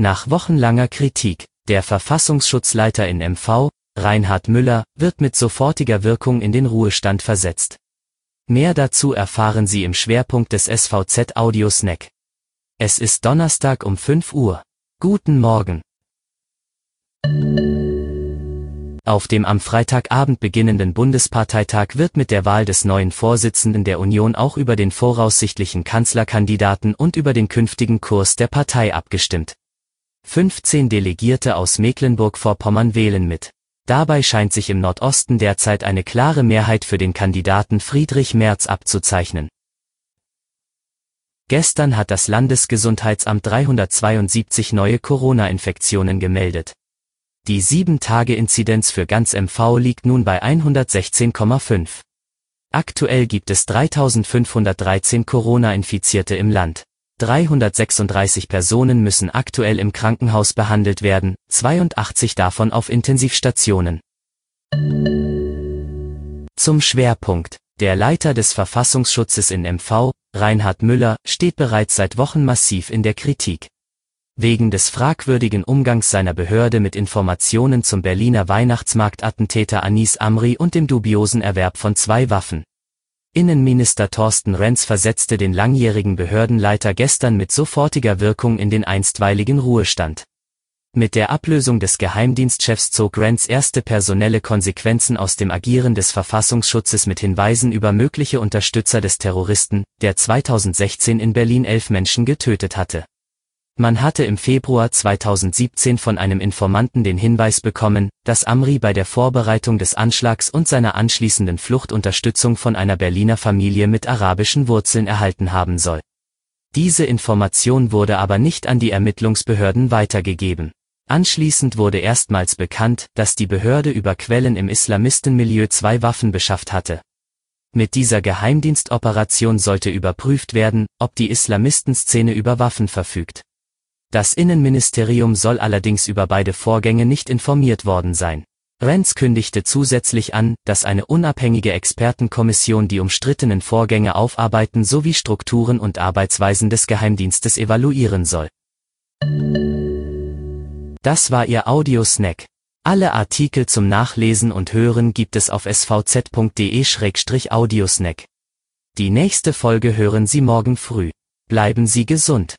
Nach wochenlanger Kritik, der Verfassungsschutzleiter in MV, Reinhard Müller, wird mit sofortiger Wirkung in den Ruhestand versetzt. Mehr dazu erfahren Sie im Schwerpunkt des SVZ Audio Snack. Es ist Donnerstag um 5 Uhr. Guten Morgen. Auf dem am Freitagabend beginnenden Bundesparteitag wird mit der Wahl des neuen Vorsitzenden der Union auch über den voraussichtlichen Kanzlerkandidaten und über den künftigen Kurs der Partei abgestimmt. 15 Delegierte aus Mecklenburg-Vorpommern wählen mit. Dabei scheint sich im Nordosten derzeit eine klare Mehrheit für den Kandidaten Friedrich Merz abzuzeichnen. Gestern hat das Landesgesundheitsamt 372 neue Corona-Infektionen gemeldet. Die 7-Tage-Inzidenz für ganz MV liegt nun bei 116,5. Aktuell gibt es 3513 Corona-Infizierte im Land. 336 Personen müssen aktuell im Krankenhaus behandelt werden, 82 davon auf Intensivstationen. Zum Schwerpunkt. Der Leiter des Verfassungsschutzes in MV, Reinhard Müller, steht bereits seit Wochen massiv in der Kritik. Wegen des fragwürdigen Umgangs seiner Behörde mit Informationen zum Berliner Weihnachtsmarktattentäter Anis Amri und dem dubiosen Erwerb von zwei Waffen. Innenminister Thorsten Renz versetzte den langjährigen Behördenleiter gestern mit sofortiger Wirkung in den einstweiligen Ruhestand. Mit der Ablösung des Geheimdienstchefs zog Renz erste personelle Konsequenzen aus dem Agieren des Verfassungsschutzes mit Hinweisen über mögliche Unterstützer des Terroristen, der 2016 in Berlin elf Menschen getötet hatte. Man hatte im Februar 2017 von einem Informanten den Hinweis bekommen, dass Amri bei der Vorbereitung des Anschlags und seiner anschließenden Flucht Unterstützung von einer Berliner Familie mit arabischen Wurzeln erhalten haben soll. Diese Information wurde aber nicht an die Ermittlungsbehörden weitergegeben. Anschließend wurde erstmals bekannt, dass die Behörde über Quellen im Islamistenmilieu zwei Waffen beschafft hatte. Mit dieser Geheimdienstoperation sollte überprüft werden, ob die Islamistenszene über Waffen verfügt. Das Innenministerium soll allerdings über beide Vorgänge nicht informiert worden sein. Renz kündigte zusätzlich an, dass eine unabhängige Expertenkommission die umstrittenen Vorgänge aufarbeiten sowie Strukturen und Arbeitsweisen des Geheimdienstes evaluieren soll. Das war Ihr Audiosnack. Alle Artikel zum Nachlesen und Hören gibt es auf svz.de-audiosnack. Die nächste Folge hören Sie morgen früh. Bleiben Sie gesund.